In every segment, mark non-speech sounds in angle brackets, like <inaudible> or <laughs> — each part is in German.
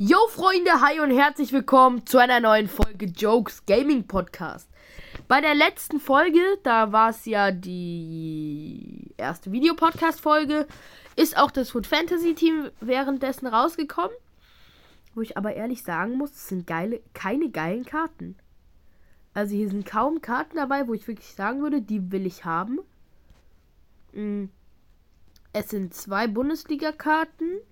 Yo Freunde, hi und herzlich willkommen zu einer neuen Folge Jokes Gaming Podcast. Bei der letzten Folge, da war es ja die erste Videopodcast-Folge, ist auch das Food Fantasy Team währenddessen rausgekommen. Wo ich aber ehrlich sagen muss, es sind geile, keine geilen Karten. Also hier sind kaum Karten dabei, wo ich wirklich sagen würde, die will ich haben. Mm. Es sind zwei Bundesliga-Karten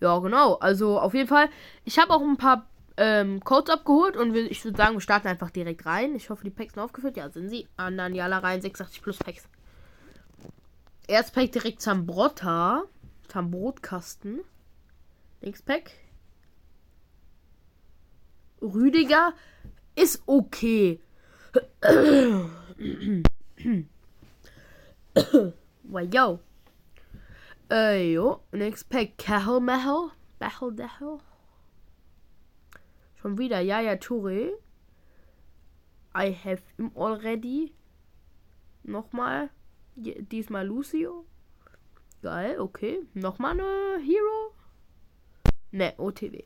ja, genau. Also auf jeden Fall. Ich habe auch ein paar ähm, Codes abgeholt und wir, ich würde sagen, wir starten einfach direkt rein. Ich hoffe, die Packs sind aufgefüllt. Ja, sind sie. Ananiala rein, 86 plus Packs. Erst Pack direkt Zambrotta. Zambrotkasten. Links Pack. Rüdiger ist okay. <coughs> wow. Äh, jo. Next Pack. Kahel Mahel. Bahel Dahel. Schon wieder. Ja, ja, Touré. I have him already. Nochmal. Diesmal Lucio. Geil, okay. Nochmal eine Hero. Ne, OTW.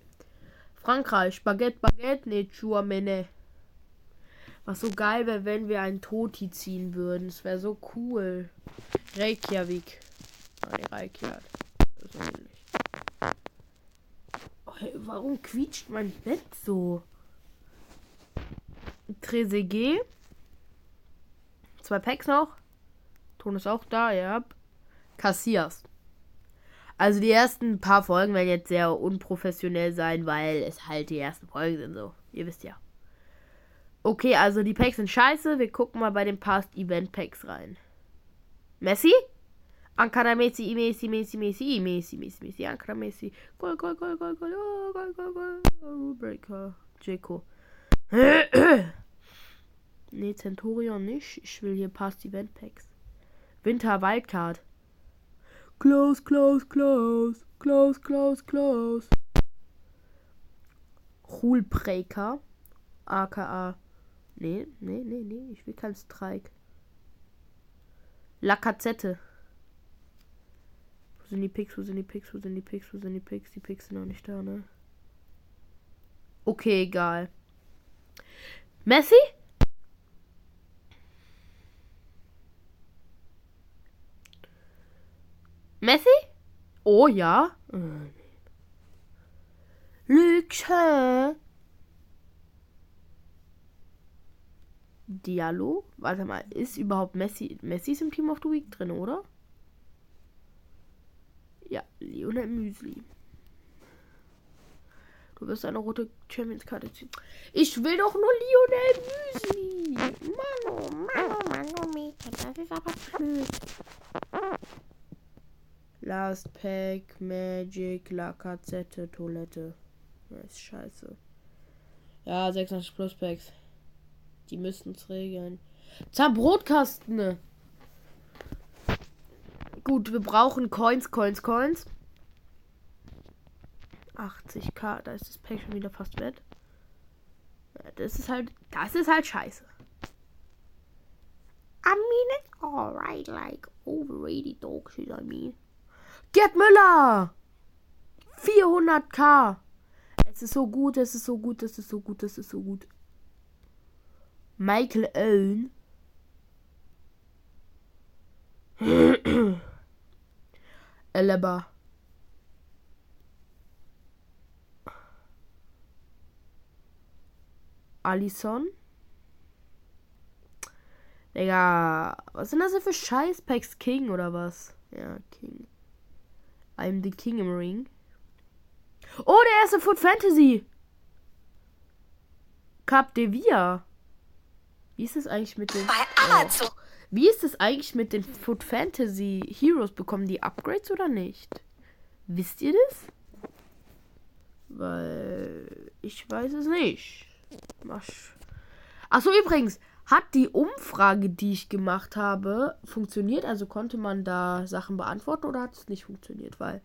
Frankreich. Baguette, Baguette. Ne, Chouamene. Was so geil wäre, wenn wir einen Toti ziehen würden. Das wäre so cool. Reykjavik. Nein. Das ist. Oh, hey, warum quietscht mein Bett so? Trezeguet. Zwei Packs noch. Ton ist auch da, ja. Cassias. Also die ersten paar Folgen werden jetzt sehr unprofessionell sein, weil es halt die ersten Folgen sind so. Ihr wisst ja. Okay, also die Packs sind scheiße. Wir gucken mal bei den Past Event Packs rein. Messi? Ankara Messi, Messi, Messi, Messi, Messi, Messi, Messi, Ankara Messi. Goal, Goal, Goal, Goal, Goal, oh, Goal, Goal, Goal. Oh, Breaker. Jeko. <clears throat> nee, Centurion nicht. Ich will hier Past Event Packs. Winter Wildcard. Close, close, close. Close, close, close. Hulbreaker. AKA. Nee, nee, nee, nee. Ich will keinen Streik. Lakazette sind die Picks? Wo sind die Picks? Wo sind die Picks? Wo sind die Picks? Die Picks sind noch nicht da, ne? Okay, egal. Messi? Messi? Oh ja. Lüge. Diallo? Warte mal, ist überhaupt Messi. Messi ist im Team of the Week drin, oder? Ja, Lionel Müsli. Du wirst eine rote Champions-Karte ziehen. Ich will doch nur Lionel Müsli. Mano, Mano, Mano, Mädchen. Das ist aber blöd. Last Pack, Magic, Lakazette, Toilette. Das ist scheiße. Ja, 86 Plus Packs. Die müssten es regeln. Zerbrotkasten. Gut, wir brauchen Coins, Coins, Coins. 80k, da ist das Pack schon wieder fast wert. Ja, das ist halt, das ist halt scheiße. I mean it's alright, like overrated dog shit, I mean. Gerd Müller! 400k! Es ist so gut, es ist so gut, es ist so gut, es ist so gut. Michael Owen. <clears throat> Eleba. Alison. Digga, was sind das denn für Scheißpacks? King oder was? Ja, King. I'm the King im Ring. Oh, der erste Foot Fantasy. Cap de Via. Wie ist es eigentlich mit dem. Bei. Oh. Wie ist es eigentlich mit den Food Fantasy Heroes? Bekommen die Upgrades oder nicht? Wisst ihr das? Weil ich weiß es nicht. Achso, übrigens, hat die Umfrage, die ich gemacht habe, funktioniert? Also konnte man da Sachen beantworten oder hat es nicht funktioniert? Weil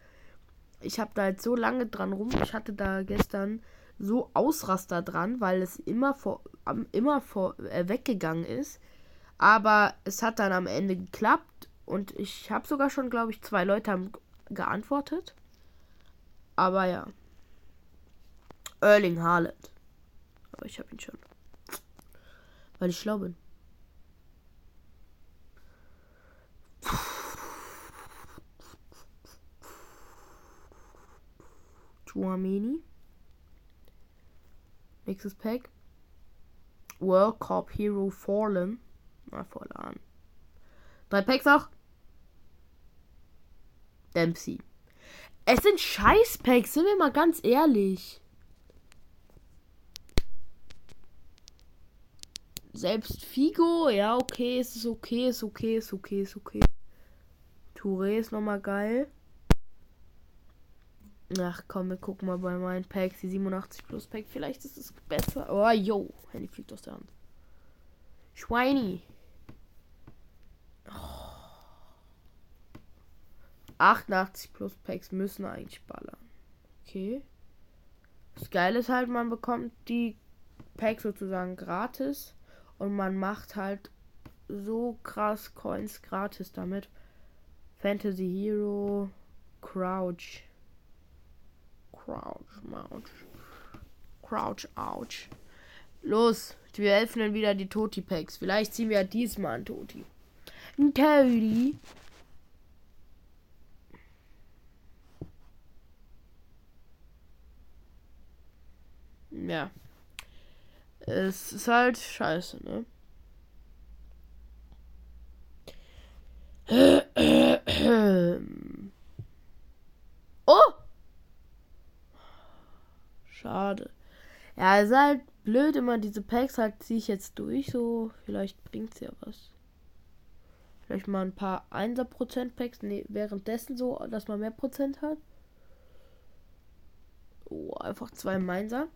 ich habe da jetzt so lange dran rum. Ich hatte da gestern so Ausraster dran, weil es immer vor, immer vor äh, weggegangen ist. Aber es hat dann am Ende geklappt und ich habe sogar schon, glaube ich, zwei Leute haben geantwortet. Aber ja. Erling Haaland. Aber ich habe ihn schon. Weil ich schlau bin. Chouameni. Nächstes Pack. World Cup Hero Fallen. Na, voll an. Drei Packs noch. Dempsey. Es sind Scheiß-Packs, sind wir mal ganz ehrlich. Selbst Figo, ja, okay, es ist okay, ist okay, ist okay, ist okay. Touré ist nochmal geil. Ach komm, wir gucken mal bei meinen Packs, die 87 plus Pack. Vielleicht ist es besser. Oh, yo. Handy fliegt aus der Hand. Schweini. 88 plus Packs müssen eigentlich ballern. Okay. Das Geile ist halt, man bekommt die Packs sozusagen gratis. Und man macht halt so krass Coins gratis damit. Fantasy Hero, Crouch. Crouch, Mouch. Crouch, ouch. Los, wir öffnen wieder die Toti-Packs. Vielleicht ziehen wir diesmal ein Toti. Ein Toti. Ja. Es ist halt scheiße, ne? <clears throat> Oh! Schade. Ja, es ist halt blöd immer diese Packs halt ziehe ich jetzt durch, so vielleicht bringt's ja was. Vielleicht mal ein paar 1er Prozent Packs nee, währenddessen so, dass man mehr Prozent hat. Oh, einfach zwei Mainzer.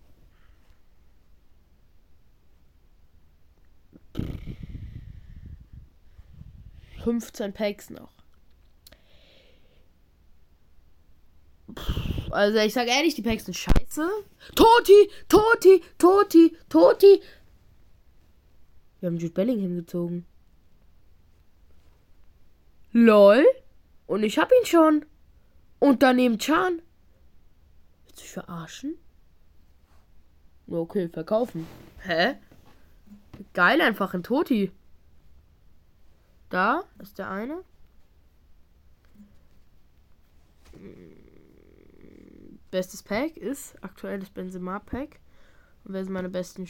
15 Packs noch. Also ich sage ehrlich, die Packs sind scheiße. Toti, Toti, Toti, Toti. Wir haben Jude Bellingham gezogen. LOL. Und ich hab ihn schon. Und daneben Chan. Willst du dich verarschen? Okay, verkaufen. Hä? Geil, einfach ein Toti. Da ist der eine. Bestes Pack ist aktuell das Benzema Pack. Und wer sind meine besten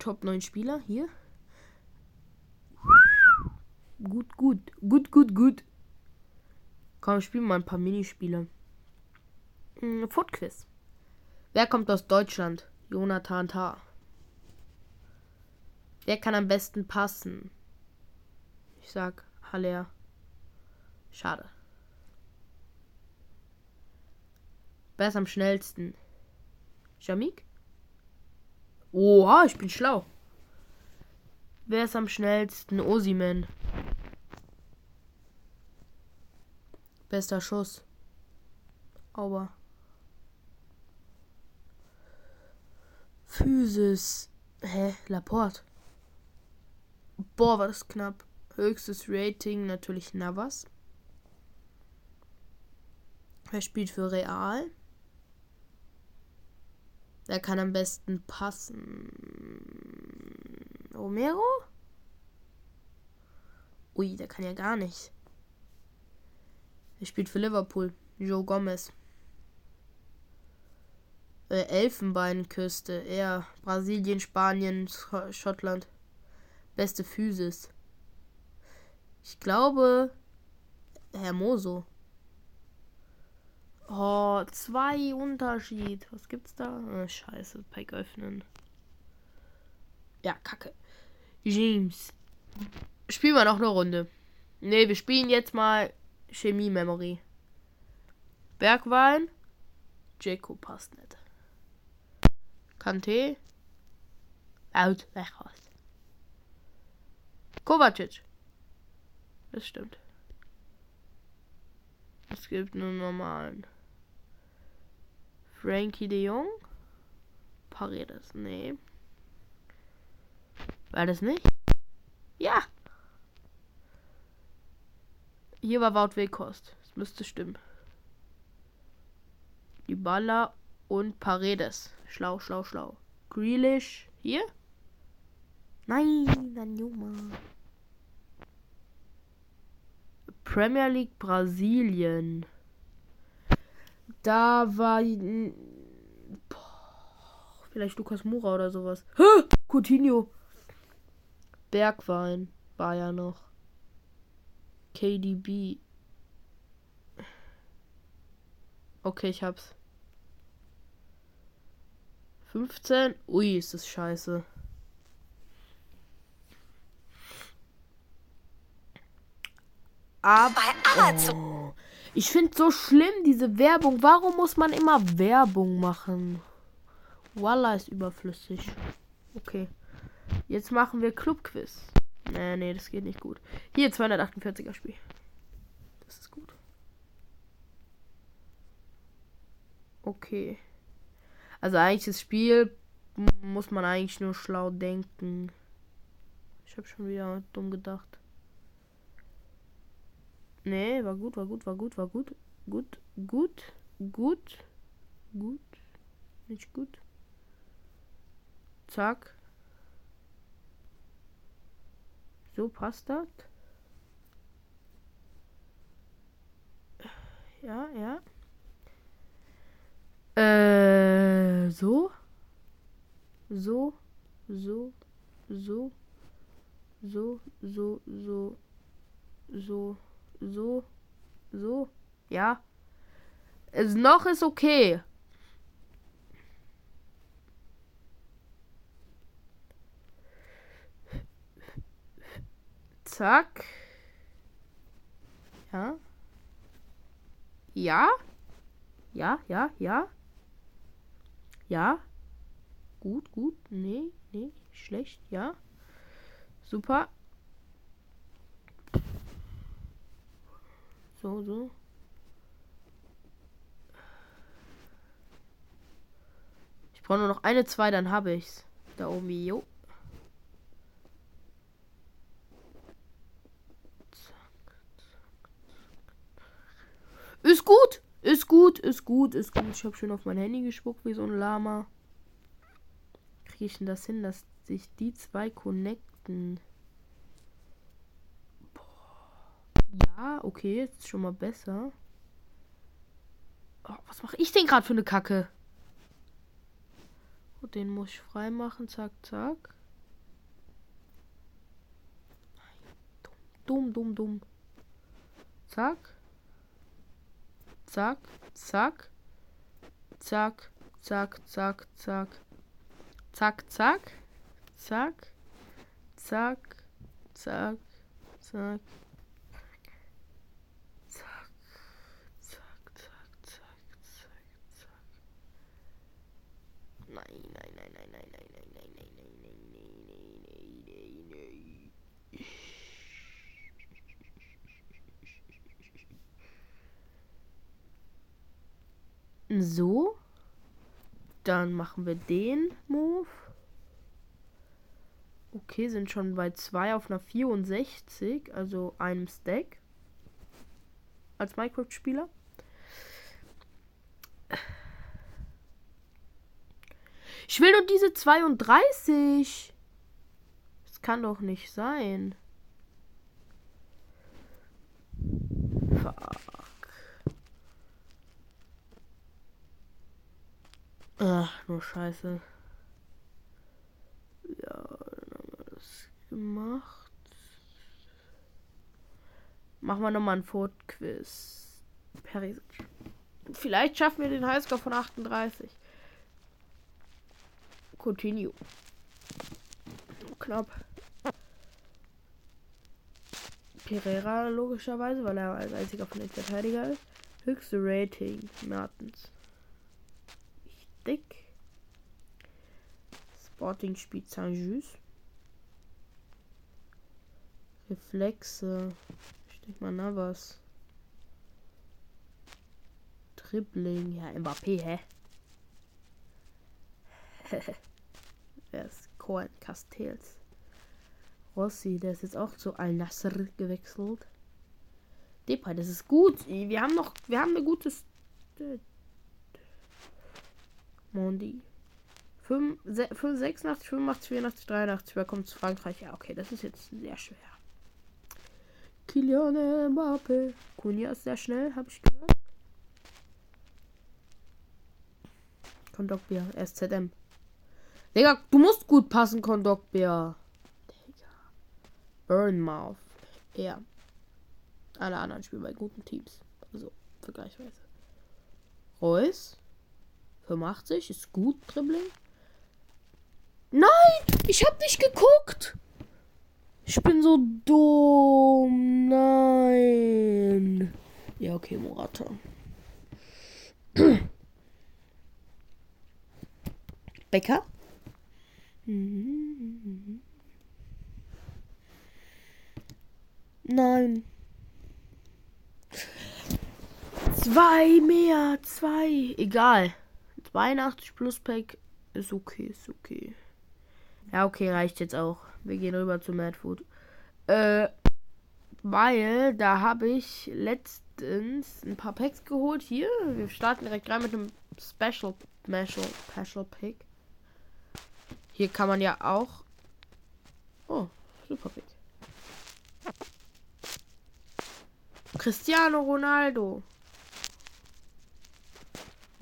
Top 9 Spieler? Hier. Gut, gut. Gut, gut, gut. Komm, spielen mal ein paar Minispiele. Hm, Footquiz. Wer kommt aus Deutschland? Jonathan Tah. Wer kann am besten passen? Ich sag Haller. Schade. Wer ist am schnellsten? Jamik? Oha, ich bin schlau. Wer ist am schnellsten? Osiman. Bester Schuss. Aua. Physis. Hä? Laporte. Boah, war das knapp. Höchstes Rating natürlich Navas. Wer spielt für Real? Wer kann am besten passen? Romero? Ui, der kann ja gar nicht. Er spielt für Liverpool. Joe Gomez. Äh, Elfenbeinküste. Er. Brasilien, Spanien, Schottland. Beste Physis. Ich glaube, Hermoso. Oh, zwei Unterschied. Was gibt's da? Oh, scheiße, Pack öffnen. Ja, kacke. James. Spielen wir noch eine Runde. Ne, wir spielen jetzt mal Chemie Memory. Bergwein. Jacob passt nicht. Kante. Out. Weg raus. Kovacic. Das stimmt. Es gibt nur normalen. Frankie de Jong? Paredes, nee. War das nicht? Ja! Hier war Wout Weghorst. Das müsste stimmen. Baller und Paredes. Schlau, schlau, schlau. Grealish hier? Nein, dann Junge. Premier League Brasilien. Da war Boah, vielleicht Lukas Mura oder sowas. Hä? Coutinho. Bergwein war ja noch. KDB. Okay, ich hab's. 15. Ui, ist das scheiße. Aber. Oh. Ich finde so schlimm, diese Werbung. Warum muss man immer Werbung machen? Voila ist überflüssig. Okay. Jetzt machen wir Clubquiz. Nee, nee, das geht nicht gut. Hier, 248er Spiel. Das ist gut. Okay. Also eigentlich das Spiel muss man eigentlich nur schlau denken. Ich habe schon wieder dumm gedacht. Nee, war gut, war gut, war gut, war gut. Gut, gut, gut, gut. Nicht gut. Zack. So passt das. Ja, ja. Äh, so. So. So. So. So. So. So. So. So. So. Ja. Es noch ist okay. Zack. Ja. Ja. Ja, ja, ja. Ja. Gut, gut. Nee, nee. Schlecht. Ja. Super. So, so. Ich brauche nur noch eine, zwei, dann habe ich's. Da oben, jo. Ist gut. Ist gut, ist gut, ist gut. Ich habe schön auf mein Handy gespuckt wie so ein Lama. Kriege ich denn das hin, dass sich die zwei connecten? Ja, okay, jetzt schon mal besser. Oh, was mache ich denn gerade für eine Kacke? Oh, den muss ich freimachen. Zack, zack. Dumm, dumm, dumm. Zack. Zack, zack. Zack, zack, zack, zack. Zack, zack. Zack. Zack. Zack. Zack. So. Dann machen wir den Move. Okay, sind schon bei 2 auf einer 64, also einem Stack. Als Minecraft-Spieler. Ich will nur diese 32. Das kann doch nicht sein. Fuck. Ach, nur Scheiße. Ja, dann haben wir das gemacht. Machen wir nochmal ein Fort-Quiz. Vielleicht schaffen wir den Highscore von 38. Continue. Knapp. Pereira logischerweise, weil er als einziger von den Verteidiger ist. Höchste Rating. Mertens. Richtig. Sporting spielt Saint-Just. Reflexe. Ich denke mal Navas. Dribbling. Ja, Mbappé, hä? <laughs> Wer ist Cohen Castells? Rossi, der ist jetzt auch zu Al-Nasser gewechselt. Depay, das ist gut. Wir haben noch, wir haben eine gute. Mondi. 5, 86, 85, 84, 83. Wer kommt zu Frankreich? Ja, okay, das ist jetzt sehr schwer. Kylian Mbappe. Kunja ist sehr schnell, habe ich gehört. Kondogbia, SZM. Digga, du musst gut passen, Kondogbia. Digga. Burnmouth. Ja. Alle anderen spielen bei guten Teams. Also, vergleichsweise. Reus. 85 ist gut, Dribbling. Nein, ich hab nicht geguckt. Ich bin so dumm. Nein. Ja, okay, Morata. <clears throat> Becker. Nein. Zwei mehr, zwei. Egal. 82 plus Pack ist okay, ist okay. Ja, okay, reicht jetzt auch. Wir gehen rüber zu Mad Food. Äh, weil da habe ich letztens ein paar Packs geholt. Hier, wir starten direkt rein mit einem Special, Special, Special Pick. Hier kann man ja auch. Oh, super Pick. Cristiano Ronaldo.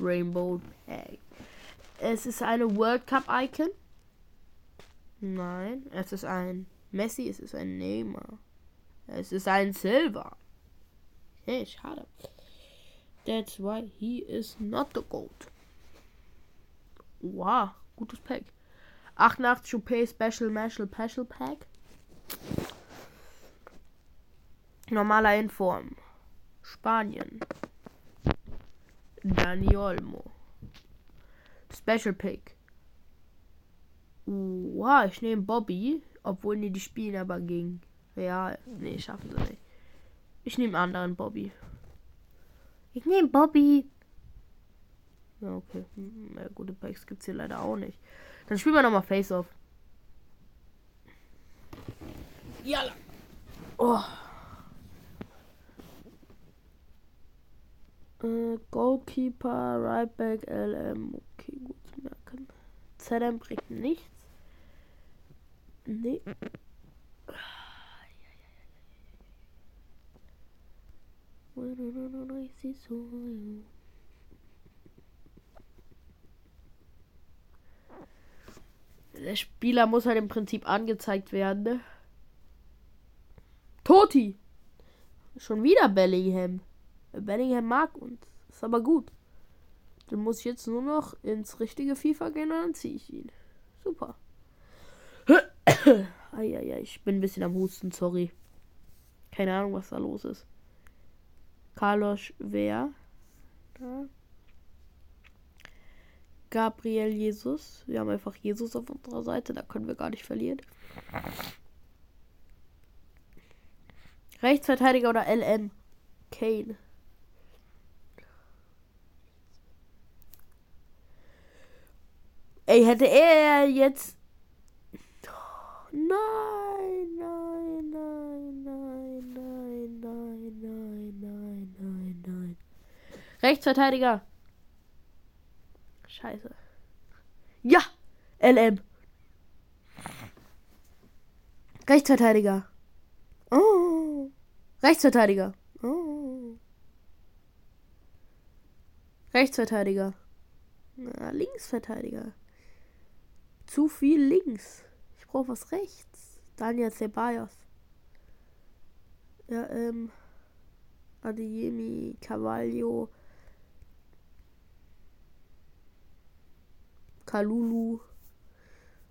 Rainbow Pack. Es ist eine World Cup Icon. Nein, es ist ein Messi, es ist ein Neymar. Es ist ein Silver. Okay, schade. That's why he is not the gold. Wow, gutes Pack. 88 OP Special Marshall Special Pack. Normaler Inform. Spanien. Dani Olmo. Special Pick. Wow, ich nehme Bobby. Obwohl nee, die spielen aber gegen Real. Nee, schaffen sie nicht. Ich nehme anderen Bobby. Ich nehme Bobby. Ja, okay. Hm, ja, gute Packs gibt es hier leider auch nicht. Dann spielen wir nochmal Face-Off. Ja. Oh. Äh, Goalkeeper, Right LM. Okay, gut zu merken. ZM bringt nichts. Nee. Der Spieler muss halt im Prinzip angezeigt werden. Ne? Toti! Schon wieder Bellingham. Bellingham mag uns. Ist aber gut. Dann muss ich jetzt nur noch ins richtige FIFA gehen und dann ziehe ich ihn. Super. <coughs> Eieiei, ich bin ein bisschen am Husten, sorry. Keine Ahnung, was da los ist. Carlos wer? Gabriel Jesus. Wir haben einfach Jesus auf unserer Seite, da können wir gar nicht verlieren. Rechtsverteidiger oder LM? Kane. Ey, hätte er jetzt. Nein, nein, nein, nein, nein, nein, nein, nein, nein, nein. Rechtsverteidiger. Scheiße. Ja! LM. Rechtsverteidiger. Oh. Rechtsverteidiger. Oh. Rechtsverteidiger. Na, Linksverteidiger. Zu viel links. Ich brauche was rechts. Daniel Ceballos. Ja, ähm. Adeyemi, Carvalho. Kalulu.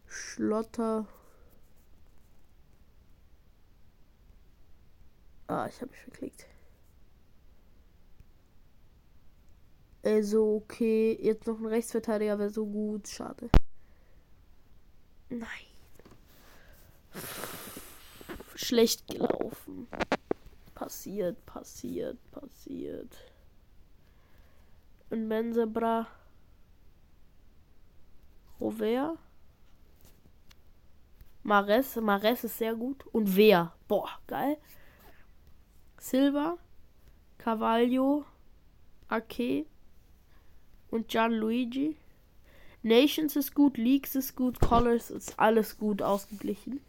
Schlotter. Ah, ich habe mich verklickt. Also, okay, jetzt noch ein Rechtsverteidiger wäre so gut. Schade. Nein. Schlecht gelaufen. Passiert, passiert, passiert. Und Benzebra. Rover. Mares. Mares ist sehr gut. Und wer? Boah, geil. Silva. Carvalho. Ake. Und Gianluigi. Nations ist gut, Leagues ist gut, Colors ist alles gut ausgeglichen.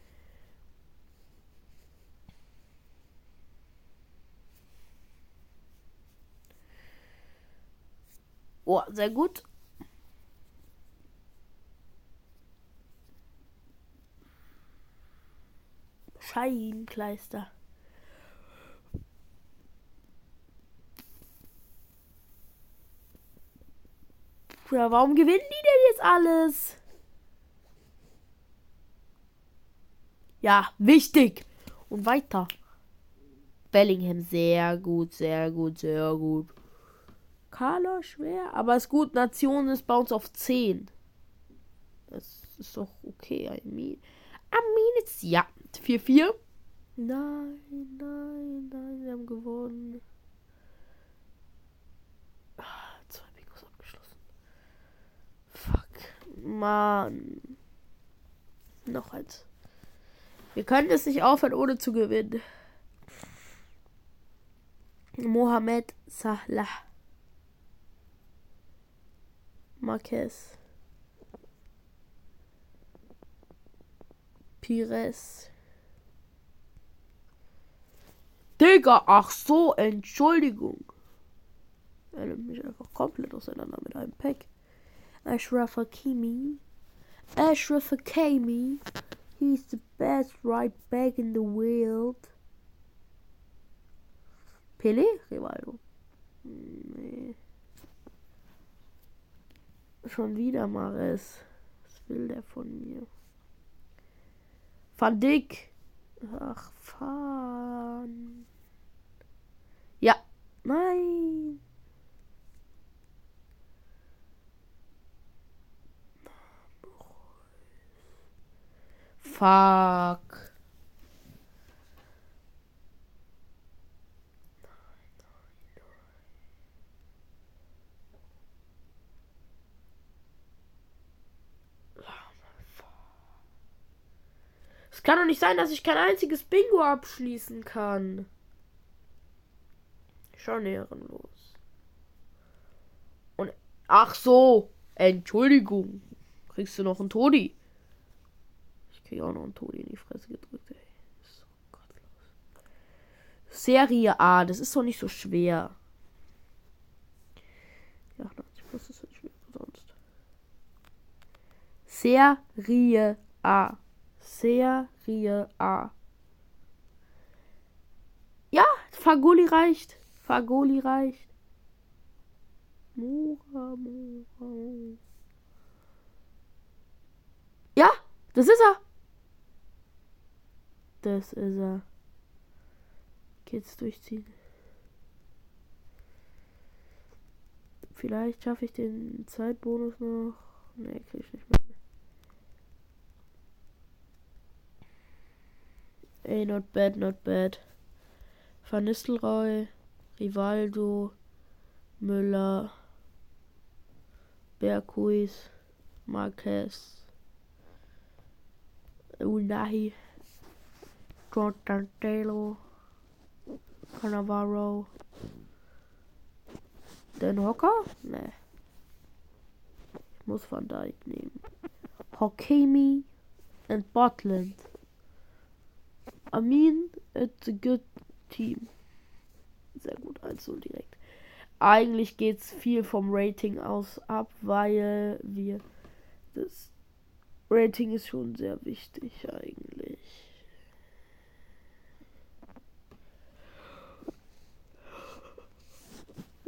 Oh, sehr gut. Scheibenkleister. Ja, warum gewinnen die denn jetzt alles? Ja, wichtig. Und weiter. Bellingham, sehr gut, sehr gut, sehr gut. Carlo schwer, aber ist gut. Nation ist bei uns auf 10. Das ist doch okay, I mean. I mean, it's, ja, 4-4. Nein, nein, nein, wir haben gewonnen. Zwei Bigos abgeschlossen. Fuck. Mann. Noch eins. Wir können es nicht aufhören, ohne zu gewinnen. Mohamed Salah. Marquez. Pires. Digga, ach so, Entschuldigung. Er nimmt mich einfach komplett auseinander mit einem Pack. Ashraf Hakimi. Ashraf Hakimi. He's the best right back in the world. Pele? Rivaldo. Nee. Schon wieder Mares. Was will der von mir? Van Dick. Ach, fahren. Ja. Nein. Fuck. Es kann doch nicht sein, dass ich kein einziges Bingo abschließen kann. Schon ehrenlos. Und ach so, Entschuldigung. Kriegst du noch einen Todi? Krieg auch noch einen Todi in die Fresse gedrückt, ey. So gottlos. Serie A, das ist doch nicht so schwer. Ja, 90 plus ist nicht schwer sonst. Serie A. Serie A. Ja, Fagoli reicht. Fagoli reicht. Mura, Mura. Ja, das ist er. Das ist er. Geht's durchziehen. Vielleicht schaffe ich den Zeitbonus noch. Ne, krieg ich nicht mehr. Ey, not bad, not bad. Van Nistelrooy, Rivaldo, Müller, Berkuis, Marquez, Unai, Jordan Taylor, Cannavaro, Den Hocker? Ne. Ich muss Van Dijk nehmen. Hokemi and Botland. I mean, it's a good team. Sehr gut, 1-0 direkt. Eigentlich geht es viel vom Rating aus ab, weil wir das Rating ist schon sehr wichtig eigentlich.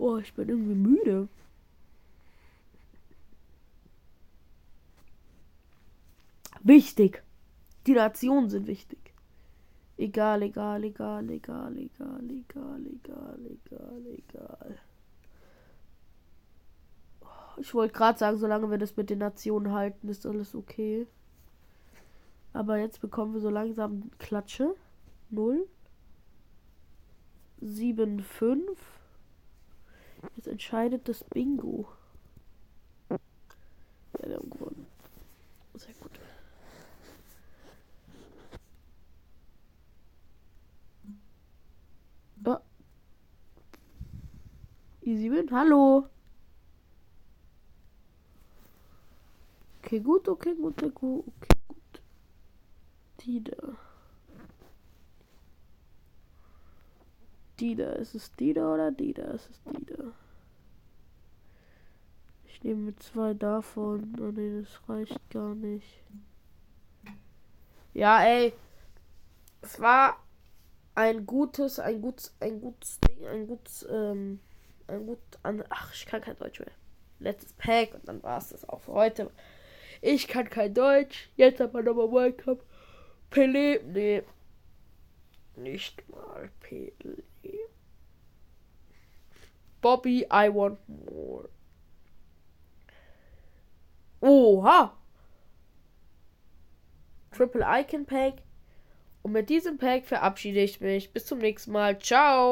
Oh, ich bin irgendwie müde. Wichtig. Die Nationen sind wichtig. Egal, egal, egal, egal, egal, egal, egal, egal, egal. Ich wollte gerade sagen, solange wir das mit den Nationen halten, ist alles okay. Aber jetzt bekommen wir so langsam Klatsche. 0. 7, 5. Jetzt entscheidet das Bingo. Ja, wir haben gewonnen. Sehr gut. I7, hallo. Okay, gut, okay, gut, okay, gut, okay, gut. Die da. Die da. Ist es die da oder die da? Ist es die da? Ich nehme zwei davon. Oh nee, das reicht gar nicht. Ja, ey. Es war ein gutes, ein gutes, ein gutes Ding, ein gutes, ähm, ein gut an. Ach, ich kann kein Deutsch mehr. Letztes Pack und dann war es das auch für heute. Ich kann kein Deutsch. Jetzt aber nochmal World Cup. Pelé. Nee. Nicht mal Pelé. Bobby, I want more. Oha! Triple Icon Pack. Und mit diesem Pack verabschiede ich mich. Bis zum nächsten Mal. Ciao!